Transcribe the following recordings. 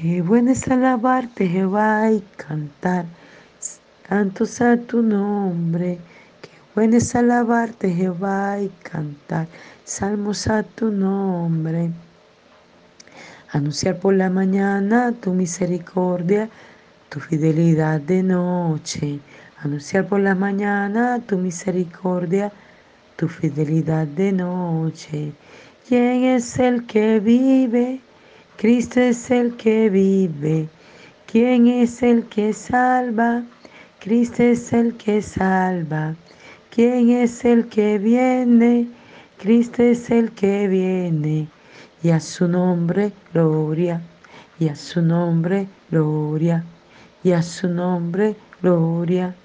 Qué bueno es alabarte, Jehová, y cantar cantos a tu nombre. Qué bueno es alabarte, Jehová, y cantar salmos a tu nombre. Anunciar por la mañana tu misericordia, tu fidelidad de noche. Anunciar por la mañana tu misericordia, tu fidelidad de noche. ¿Quién es el que vive? Cristo es el que vive. ¿Quién es el que salva? Cristo es el que salva. ¿Quién es el que viene? Cristo es el que viene. Y a su nombre, gloria. Y a su nombre, gloria. Y a su nombre, gloria.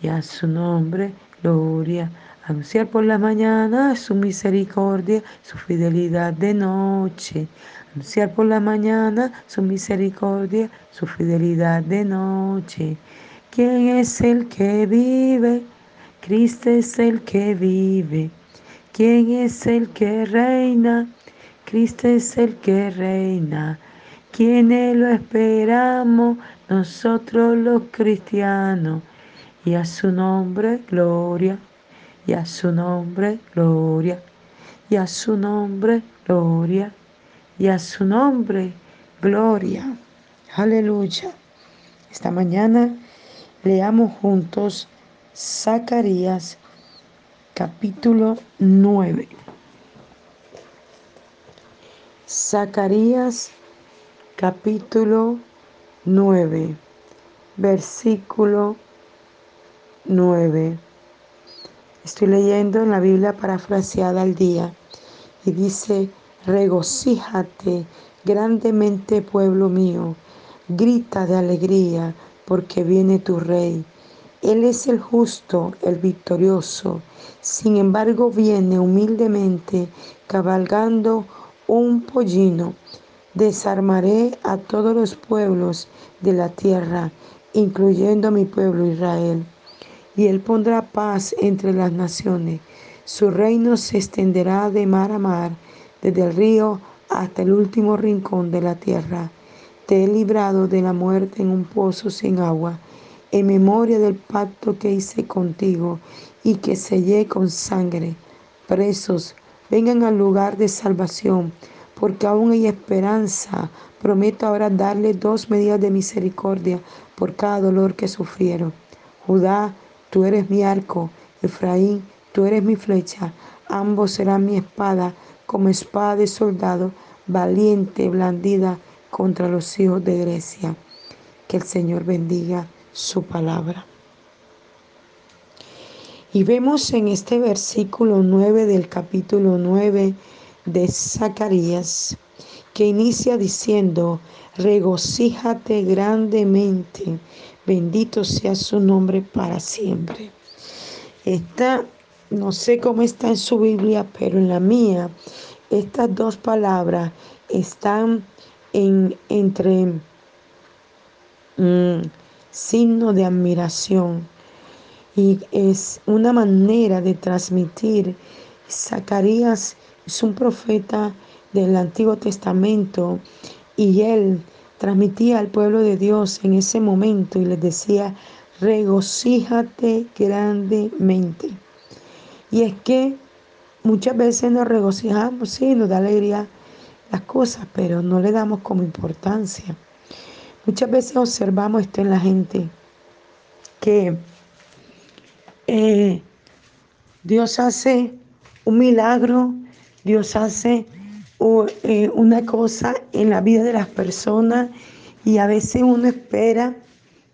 Y a su nombre, gloria. Anunciar por la mañana su misericordia, su fidelidad de noche. Anunciar por la mañana su misericordia, su fidelidad de noche. ¿Quién es el que vive? Cristo es el que vive. ¿Quién es el que reina? Cristo es el que reina. ¿Quiénes lo esperamos? Nosotros los cristianos. Y a su nombre, gloria. Y a su nombre, gloria. Y a su nombre, gloria y a su nombre, gloria. Aleluya. Esta mañana leamos juntos Zacarías capítulo 9. Zacarías capítulo 9, versículo 9. Estoy leyendo en la Biblia parafraseada al día y dice, Regocíjate grandemente, pueblo mío, grita de alegría, porque viene tu rey. Él es el justo, el victorioso. Sin embargo, viene humildemente cabalgando un pollino. Desarmaré a todos los pueblos de la tierra, incluyendo mi pueblo Israel. Y él pondrá paz entre las naciones. Su reino se extenderá de mar a mar desde el río hasta el último rincón de la tierra. Te he librado de la muerte en un pozo sin agua, en memoria del pacto que hice contigo y que sellé con sangre. Presos, vengan al lugar de salvación, porque aún hay esperanza. Prometo ahora darle dos medidas de misericordia por cada dolor que sufrieron. Judá, tú eres mi arco, Efraín, tú eres mi flecha, ambos serán mi espada como espada de soldado valiente, blandida contra los hijos de Grecia. Que el Señor bendiga su palabra. Y vemos en este versículo 9 del capítulo 9 de Zacarías, que inicia diciendo, regocíjate grandemente, bendito sea su nombre para siempre. Esta no sé cómo está en su Biblia, pero en la mía estas dos palabras están en, entre mm, signo de admiración y es una manera de transmitir. Zacarías es un profeta del Antiguo Testamento y él transmitía al pueblo de Dios en ese momento y les decía, regocíjate grandemente. Y es que muchas veces nos regocijamos, sí, nos da alegría las cosas, pero no le damos como importancia. Muchas veces observamos esto en la gente, que eh, Dios hace un milagro, Dios hace eh, una cosa en la vida de las personas y a veces uno espera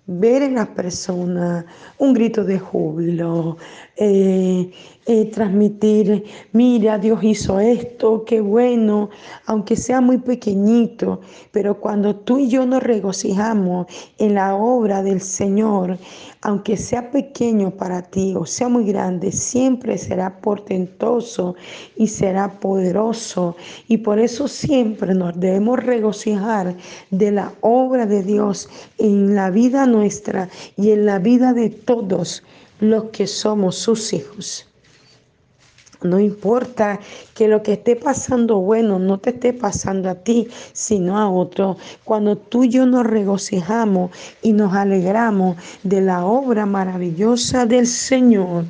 ver en las personas un grito de júbilo, eh, eh, transmitir, mira, Dios hizo esto, qué bueno, aunque sea muy pequeñito, pero cuando tú y yo nos regocijamos en la obra del Señor, aunque sea pequeño para ti o sea muy grande, siempre será portentoso y será poderoso. Y por eso siempre nos debemos regocijar de la obra de Dios en la vida nuestra y en la vida de todos los que somos sus hijos. No importa que lo que esté pasando bueno no te esté pasando a ti, sino a otro. Cuando tú y yo nos regocijamos y nos alegramos de la obra maravillosa del Señor,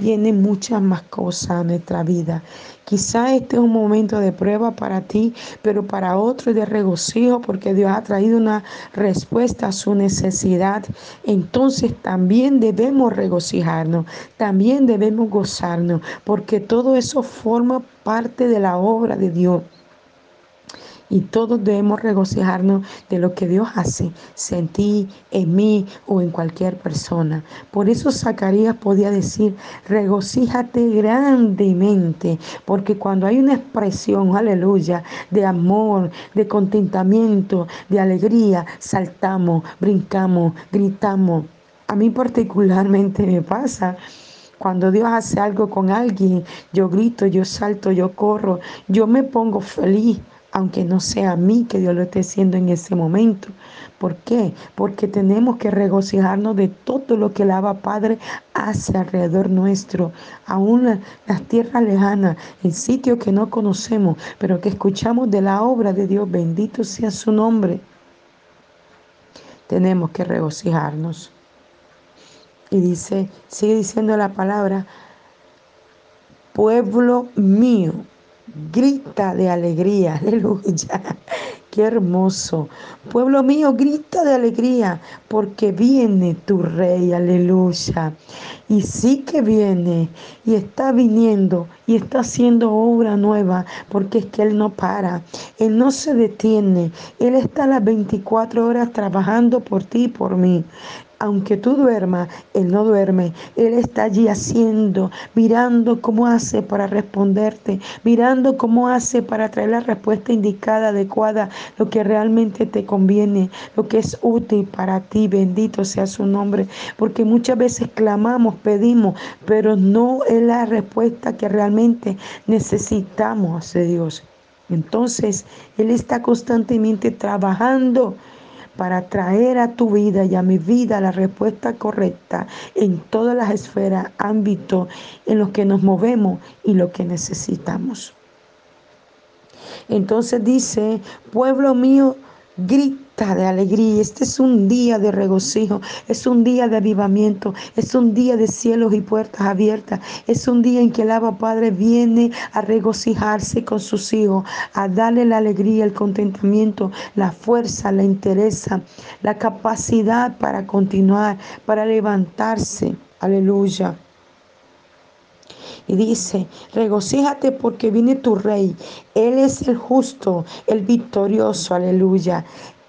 vienen muchas más cosas a nuestra vida. Quizá este es un momento de prueba para ti, pero para otro de regocijo porque Dios ha traído una respuesta a su necesidad. Entonces también debemos regocijarnos, también debemos gozarnos, porque todo eso forma parte de la obra de Dios y todos debemos regocijarnos de lo que Dios hace en ti, en mí o en cualquier persona. Por eso Zacarías podía decir, regocíjate grandemente, porque cuando hay una expresión, aleluya, de amor, de contentamiento, de alegría, saltamos, brincamos, gritamos. A mí particularmente me pasa. Cuando Dios hace algo con alguien, yo grito, yo salto, yo corro, yo me pongo feliz aunque no sea a mí que Dios lo esté haciendo en ese momento. ¿Por qué? Porque tenemos que regocijarnos de todo lo que el Abba Padre hace alrededor nuestro, aún las tierras lejanas, en sitios que no conocemos, pero que escuchamos de la obra de Dios. Bendito sea su nombre. Tenemos que regocijarnos. Y dice, sigue diciendo la palabra, pueblo mío grita de alegría, aleluya. Qué hermoso. Pueblo mío, grita de alegría porque viene tu rey, aleluya. Y sí que viene y está viniendo y está haciendo obra nueva porque es que Él no para, Él no se detiene, Él está las 24 horas trabajando por ti y por mí aunque tú duermas, Él no duerme. Él está allí haciendo, mirando cómo hace para responderte, mirando cómo hace para traer la respuesta indicada, adecuada, lo que realmente te conviene, lo que es útil para ti. Bendito sea su nombre. Porque muchas veces clamamos, pedimos, pero no es la respuesta que realmente necesitamos de Dios. Entonces, Él está constantemente trabajando para traer a tu vida y a mi vida la respuesta correcta en todas las esferas, ámbitos en los que nos movemos y lo que necesitamos. Entonces dice, pueblo mío, grita de alegría. Este es un día de regocijo, es un día de avivamiento, es un día de cielos y puertas abiertas, es un día en que el Abba Padre viene a regocijarse con sus hijos, a darle la alegría, el contentamiento, la fuerza, la interesa, la capacidad para continuar, para levantarse. Aleluya. Y dice, regocíjate porque viene tu rey. Él es el justo, el victorioso, aleluya.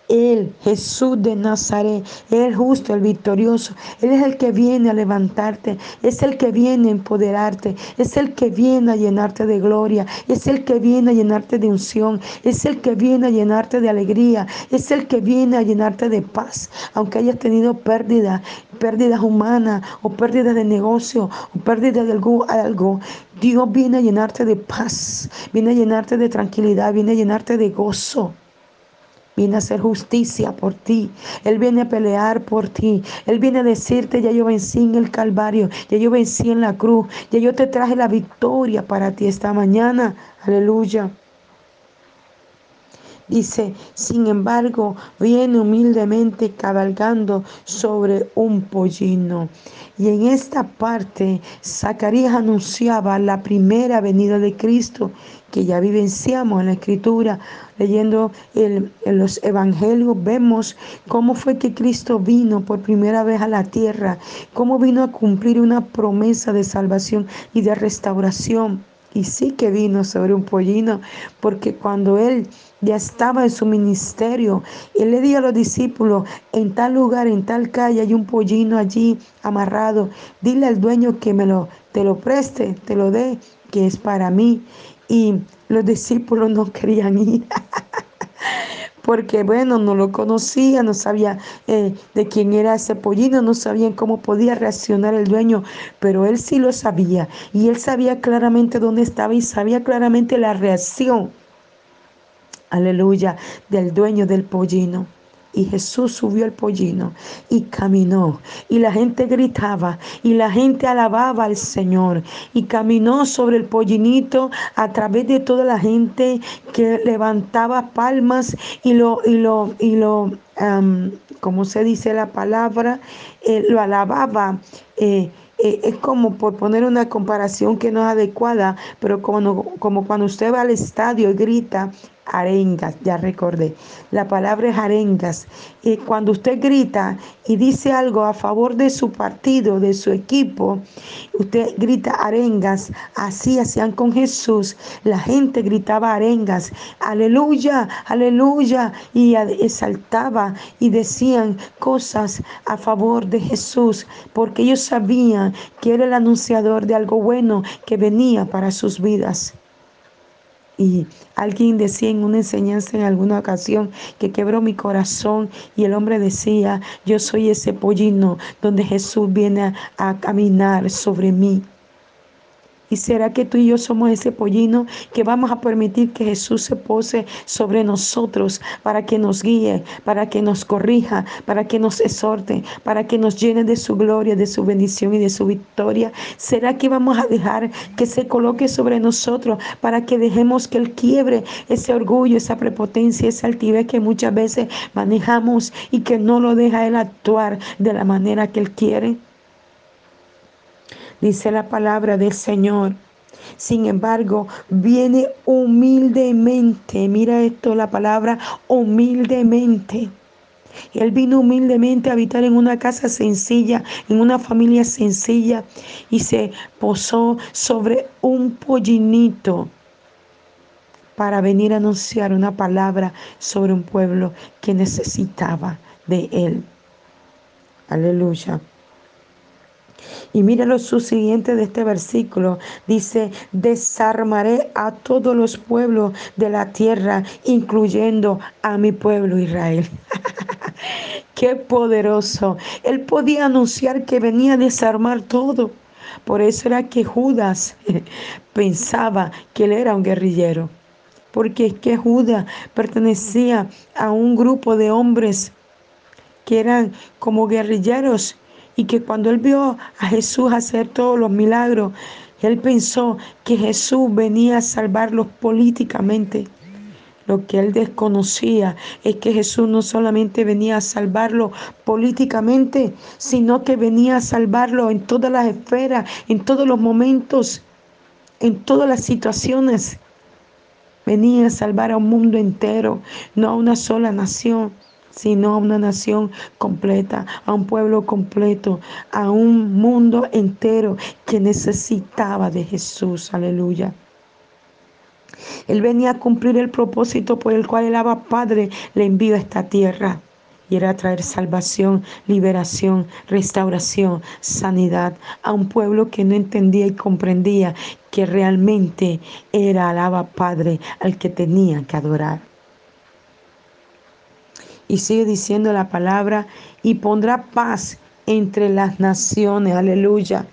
Él, Jesús de Nazaret, el justo, el victorioso. Él es el que viene a levantarte, es el que viene a empoderarte, es el que viene a llenarte de gloria, es el que viene a llenarte de unción, es el que viene a llenarte de alegría, es el que viene a llenarte de paz. Aunque hayas tenido pérdidas, pérdidas humanas o pérdidas de negocio o pérdidas de algo, algo, Dios viene a llenarte de paz, viene a llenarte de tranquilidad, viene a llenarte de gozo viene a hacer justicia por ti. Él viene a pelear por ti. Él viene a decirte, ya yo vencí en el Calvario, ya yo vencí en la cruz, ya yo te traje la victoria para ti esta mañana. Aleluya. Dice, sin embargo, viene humildemente cabalgando sobre un pollino. Y en esta parte, Zacarías anunciaba la primera venida de Cristo, que ya vivenciamos en la Escritura, leyendo en los Evangelios, vemos cómo fue que Cristo vino por primera vez a la tierra, cómo vino a cumplir una promesa de salvación y de restauración. Y sí que vino sobre un pollino, porque cuando Él ya estaba en su ministerio. Él le dijo a los discípulos, en tal lugar, en tal calle hay un pollino allí amarrado. Dile al dueño que me lo, te lo preste, te lo dé, que es para mí. Y los discípulos no querían ir. Porque bueno, no lo conocía, no sabía eh, de quién era ese pollino, no sabían cómo podía reaccionar el dueño, pero él sí lo sabía y él sabía claramente dónde estaba y sabía claramente la reacción aleluya, del dueño del pollino. Y Jesús subió el pollino y caminó. Y la gente gritaba y la gente alababa al Señor. Y caminó sobre el pollinito a través de toda la gente que levantaba palmas y lo, y lo, y lo, como se dice la palabra, eh, lo alababa. Eh, eh, es como por poner una comparación que no es adecuada, pero como, como cuando usted va al estadio y grita arengas, ya recordé. La palabra es arengas. Y cuando usted grita y dice algo a favor de su partido, de su equipo, usted grita arengas. Así hacían con Jesús. La gente gritaba arengas. Aleluya, aleluya. Y exaltaba y decían cosas a favor de Jesús, porque ellos sabían que era el anunciador de algo bueno que venía para sus vidas. Y alguien decía en una enseñanza en alguna ocasión que quebró mi corazón y el hombre decía, yo soy ese pollino donde Jesús viene a, a caminar sobre mí. ¿Y será que tú y yo somos ese pollino que vamos a permitir que Jesús se pose sobre nosotros para que nos guíe, para que nos corrija, para que nos exhorte, para que nos llene de su gloria, de su bendición y de su victoria? ¿Será que vamos a dejar que se coloque sobre nosotros para que dejemos que Él quiebre ese orgullo, esa prepotencia, esa altivez que muchas veces manejamos y que no lo deja Él actuar de la manera que Él quiere? Dice la palabra del Señor. Sin embargo, viene humildemente, mira esto, la palabra humildemente. Él vino humildemente a habitar en una casa sencilla, en una familia sencilla, y se posó sobre un pollinito para venir a anunciar una palabra sobre un pueblo que necesitaba de él. Aleluya. Y mira lo subsiguiente de este versículo. Dice, desarmaré a todos los pueblos de la tierra, incluyendo a mi pueblo Israel. Qué poderoso. Él podía anunciar que venía a desarmar todo. Por eso era que Judas pensaba que él era un guerrillero. Porque es que Judas pertenecía a un grupo de hombres que eran como guerrilleros y que cuando él vio a Jesús hacer todos los milagros, él pensó que Jesús venía a salvarlos políticamente. Lo que él desconocía es que Jesús no solamente venía a salvarlo políticamente, sino que venía a salvarlo en todas las esferas, en todos los momentos, en todas las situaciones. Venía a salvar a un mundo entero, no a una sola nación sino a una nación completa, a un pueblo completo, a un mundo entero que necesitaba de Jesús. Aleluya. Él venía a cumplir el propósito por el cual el Abba Padre le envió a esta tierra. Y era traer salvación, liberación, restauración, sanidad a un pueblo que no entendía y comprendía que realmente era el Abba Padre al que tenía que adorar. Y sigue diciendo la palabra, y pondrá paz entre las naciones. Aleluya.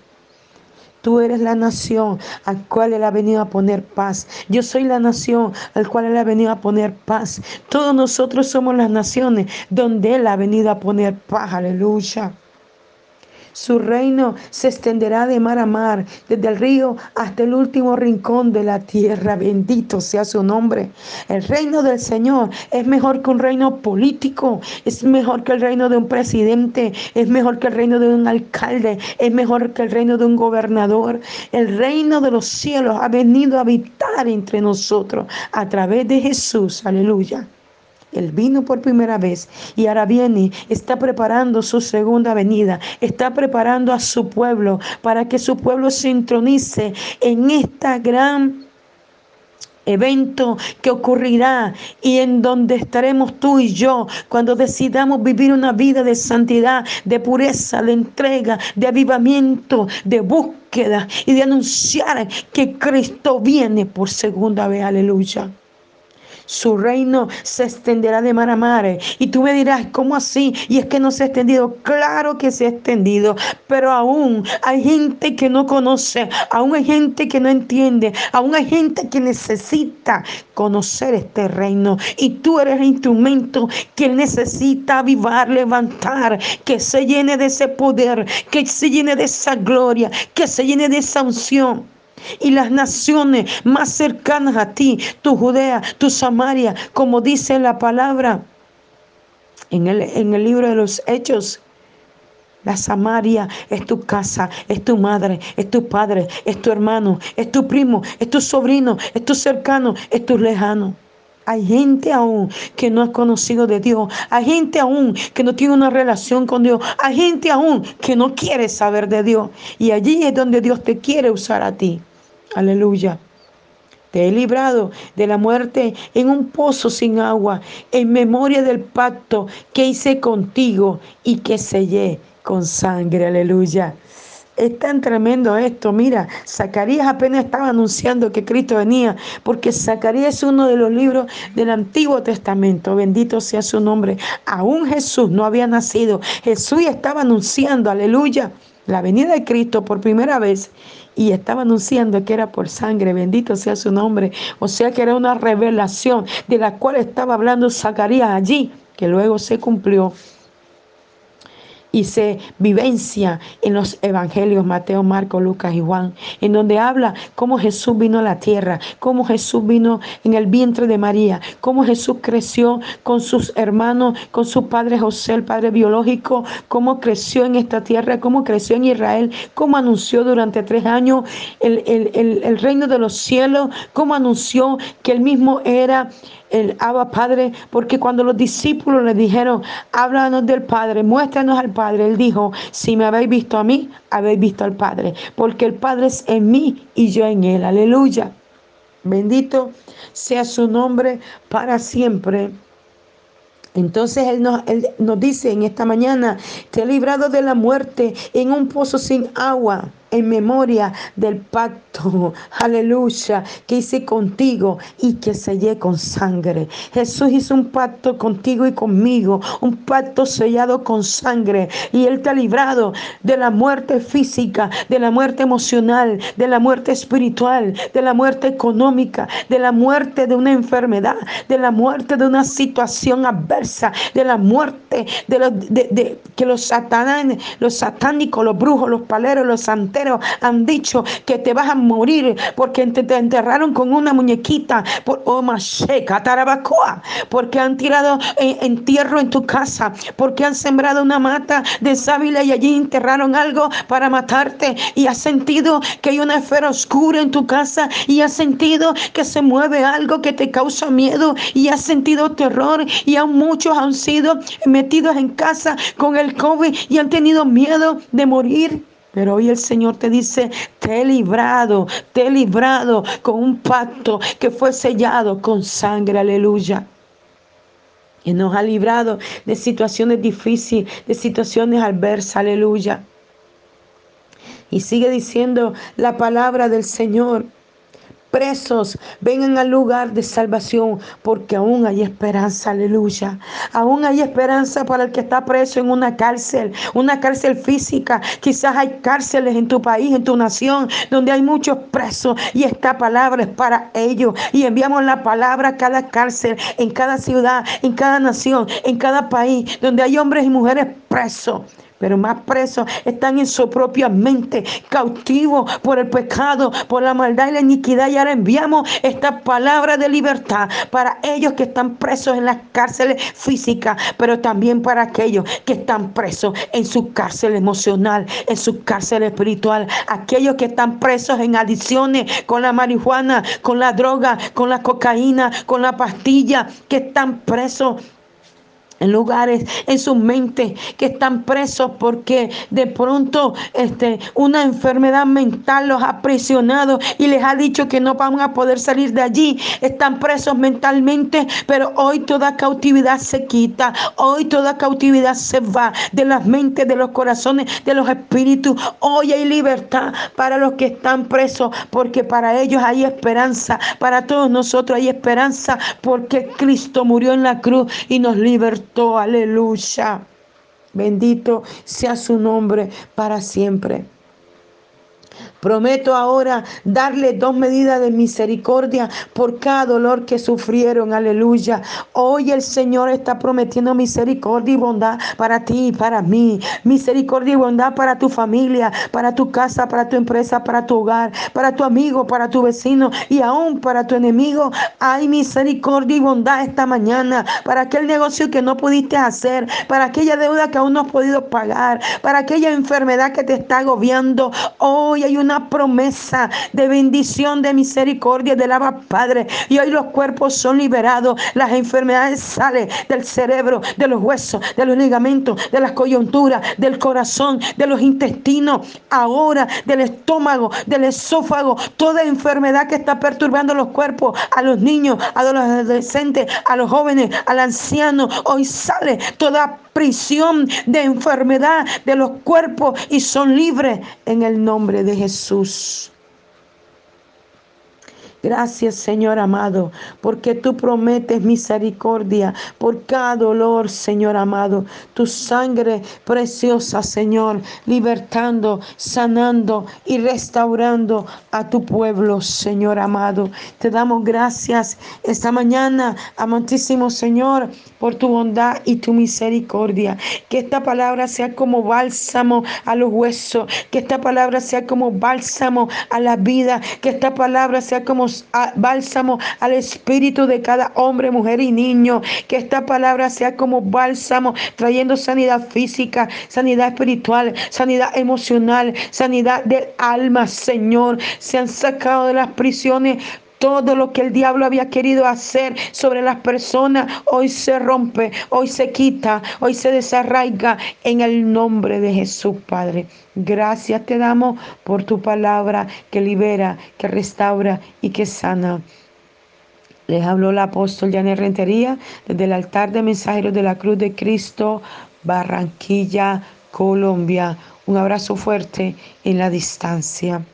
Tú eres la nación al cual Él ha venido a poner paz. Yo soy la nación al cual Él ha venido a poner paz. Todos nosotros somos las naciones donde Él ha venido a poner paz. Aleluya. Su reino se extenderá de mar a mar, desde el río hasta el último rincón de la tierra. Bendito sea su nombre. El reino del Señor es mejor que un reino político, es mejor que el reino de un presidente, es mejor que el reino de un alcalde, es mejor que el reino de un gobernador. El reino de los cielos ha venido a habitar entre nosotros a través de Jesús. Aleluya. Él vino por primera vez y ahora viene, está preparando su segunda venida, está preparando a su pueblo para que su pueblo se intronice en esta gran evento que ocurrirá y en donde estaremos tú y yo cuando decidamos vivir una vida de santidad, de pureza, de entrega, de avivamiento, de búsqueda y de anunciar que Cristo viene por segunda vez. Aleluya. Su reino se extenderá de mar a mar. Y tú me dirás, ¿cómo así? Y es que no se ha extendido. Claro que se ha extendido, pero aún hay gente que no conoce, aún hay gente que no entiende, aún hay gente que necesita conocer este reino. Y tú eres el instrumento que necesita avivar, levantar, que se llene de ese poder, que se llene de esa gloria, que se llene de esa unción y las naciones más cercanas a ti, tu Judea, tu Samaria, como dice la palabra en el, en el libro de los Hechos. La Samaria es tu casa, es tu madre, es tu padre, es tu hermano, es tu primo, es tu sobrino, es tu cercano, es tu lejano. Hay gente aún que no ha conocido de Dios. Hay gente aún que no tiene una relación con Dios. Hay gente aún que no quiere saber de Dios. Y allí es donde Dios te quiere usar a ti. Aleluya. Te he librado de la muerte en un pozo sin agua, en memoria del pacto que hice contigo y que sellé con sangre. Aleluya. Es tan tremendo esto. Mira, Zacarías apenas estaba anunciando que Cristo venía, porque Zacarías es uno de los libros del Antiguo Testamento. Bendito sea su nombre. Aún Jesús no había nacido. Jesús estaba anunciando, aleluya, la venida de Cristo por primera vez y estaba anunciando que era por sangre, bendito sea su nombre. O sea que era una revelación de la cual estaba hablando Zacarías allí, que luego se cumplió y se vivencia en los evangelios Mateo, Marco, Lucas y Juan, en donde habla cómo Jesús vino a la tierra, cómo Jesús vino en el vientre de María, cómo Jesús creció con sus hermanos, con su padre José, el padre biológico, cómo creció en esta tierra, cómo creció en Israel, cómo anunció durante tres años el, el reino de los cielos, cómo anunció que él mismo era el Abba Padre, porque cuando los discípulos le dijeron, háblanos del Padre, muéstranos al Padre, él dijo, si me habéis visto a mí, habéis visto al Padre, porque el Padre es en mí y yo en él. Aleluya. Bendito sea su nombre para siempre. Entonces él nos, él nos dice en esta mañana, te he librado de la muerte en un pozo sin agua en memoria del pacto, aleluya, que hice contigo y que sellé con sangre. Jesús hizo un pacto contigo y conmigo, un pacto sellado con sangre y Él te ha librado de la muerte física, de la muerte emocional, de la muerte espiritual, de la muerte económica, de la muerte de una enfermedad, de la muerte de una situación adversa, de la muerte de, que los los satánicos, los brujos, los paleros, los santeros, han dicho que te vas a morir porque te, enterraron con una muñequita por oh, Tarabacoa, porque han tirado entierro en tu casa, porque han sembrado una mata de sábila y allí enterraron algo para matarte y has sentido que hay una esfera oscura en tu casa y has sentido que se mueve algo que te causa miedo y has sentido terror y aún muchos han sido metidos en casa con el COVID y han tenido miedo de morir. Pero hoy el Señor te dice, te he librado, te he librado con un pacto que fue sellado con sangre, aleluya. Y nos ha librado de situaciones difíciles, de situaciones adversas, aleluya. Y sigue diciendo la palabra del Señor presos vengan al lugar de salvación, porque aún hay esperanza, aleluya. Aún hay esperanza para el que está preso en una cárcel, una cárcel física. Quizás hay cárceles en tu país, en tu nación, donde hay muchos presos y esta palabra es para ellos. Y enviamos la palabra a cada cárcel, en cada ciudad, en cada nación, en cada país, donde hay hombres y mujeres presos pero más presos están en su propia mente, cautivos por el pecado, por la maldad y la iniquidad. Y ahora enviamos esta palabra de libertad para ellos que están presos en las cárceles físicas, pero también para aquellos que están presos en su cárcel emocional, en su cárcel espiritual, aquellos que están presos en adicciones con la marihuana, con la droga, con la cocaína, con la pastilla, que están presos en lugares en sus mentes que están presos porque de pronto este, una enfermedad mental los ha presionado y les ha dicho que no van a poder salir de allí. Están presos mentalmente, pero hoy toda cautividad se quita, hoy toda cautividad se va de las mentes, de los corazones, de los espíritus. Hoy hay libertad para los que están presos porque para ellos hay esperanza, para todos nosotros hay esperanza porque Cristo murió en la cruz y nos libertó aleluya. Bendito sea su nombre para siempre. Prometo ahora darle dos medidas de misericordia por cada dolor que sufrieron. Aleluya. Hoy el Señor está prometiendo misericordia y bondad para ti y para mí. Misericordia y bondad para tu familia, para tu casa, para tu empresa, para tu hogar, para tu amigo, para tu vecino y aún para tu enemigo. Hay misericordia y bondad esta mañana para aquel negocio que no pudiste hacer, para aquella deuda que aún no has podido pagar, para aquella enfermedad que te está agobiando. Hoy hay una promesa de bendición, de misericordia del Abba Padre. Y hoy los cuerpos son liberados, las enfermedades salen del cerebro, de los huesos, de los ligamentos, de las coyunturas, del corazón, de los intestinos, ahora del estómago, del esófago, toda enfermedad que está perturbando los cuerpos, a los niños, a los adolescentes, a los jóvenes, al anciano, hoy sale toda prisión de enfermedad de los cuerpos y son libres en el nombre de Jesús. Gracias, Señor amado, porque tú prometes misericordia por cada dolor, Señor amado. Tu sangre preciosa, Señor, libertando, sanando y restaurando a tu pueblo, Señor amado. Te damos gracias esta mañana, amantísimo Señor, por tu bondad y tu misericordia. Que esta palabra sea como bálsamo a los huesos, que esta palabra sea como bálsamo a la vida, que esta palabra sea como bálsamo al espíritu de cada hombre, mujer y niño. Que esta palabra sea como bálsamo, trayendo sanidad física, sanidad espiritual, sanidad emocional, sanidad del alma, Señor. Se han sacado de las prisiones todo lo que el diablo había querido hacer sobre las personas, hoy se rompe, hoy se quita, hoy se desarraiga en el nombre de Jesús, Padre. Gracias te damos por tu palabra que libera, que restaura y que sana. Les habló el apóstol Janet Rentería desde el altar de mensajeros de la Cruz de Cristo, Barranquilla, Colombia. Un abrazo fuerte en la distancia.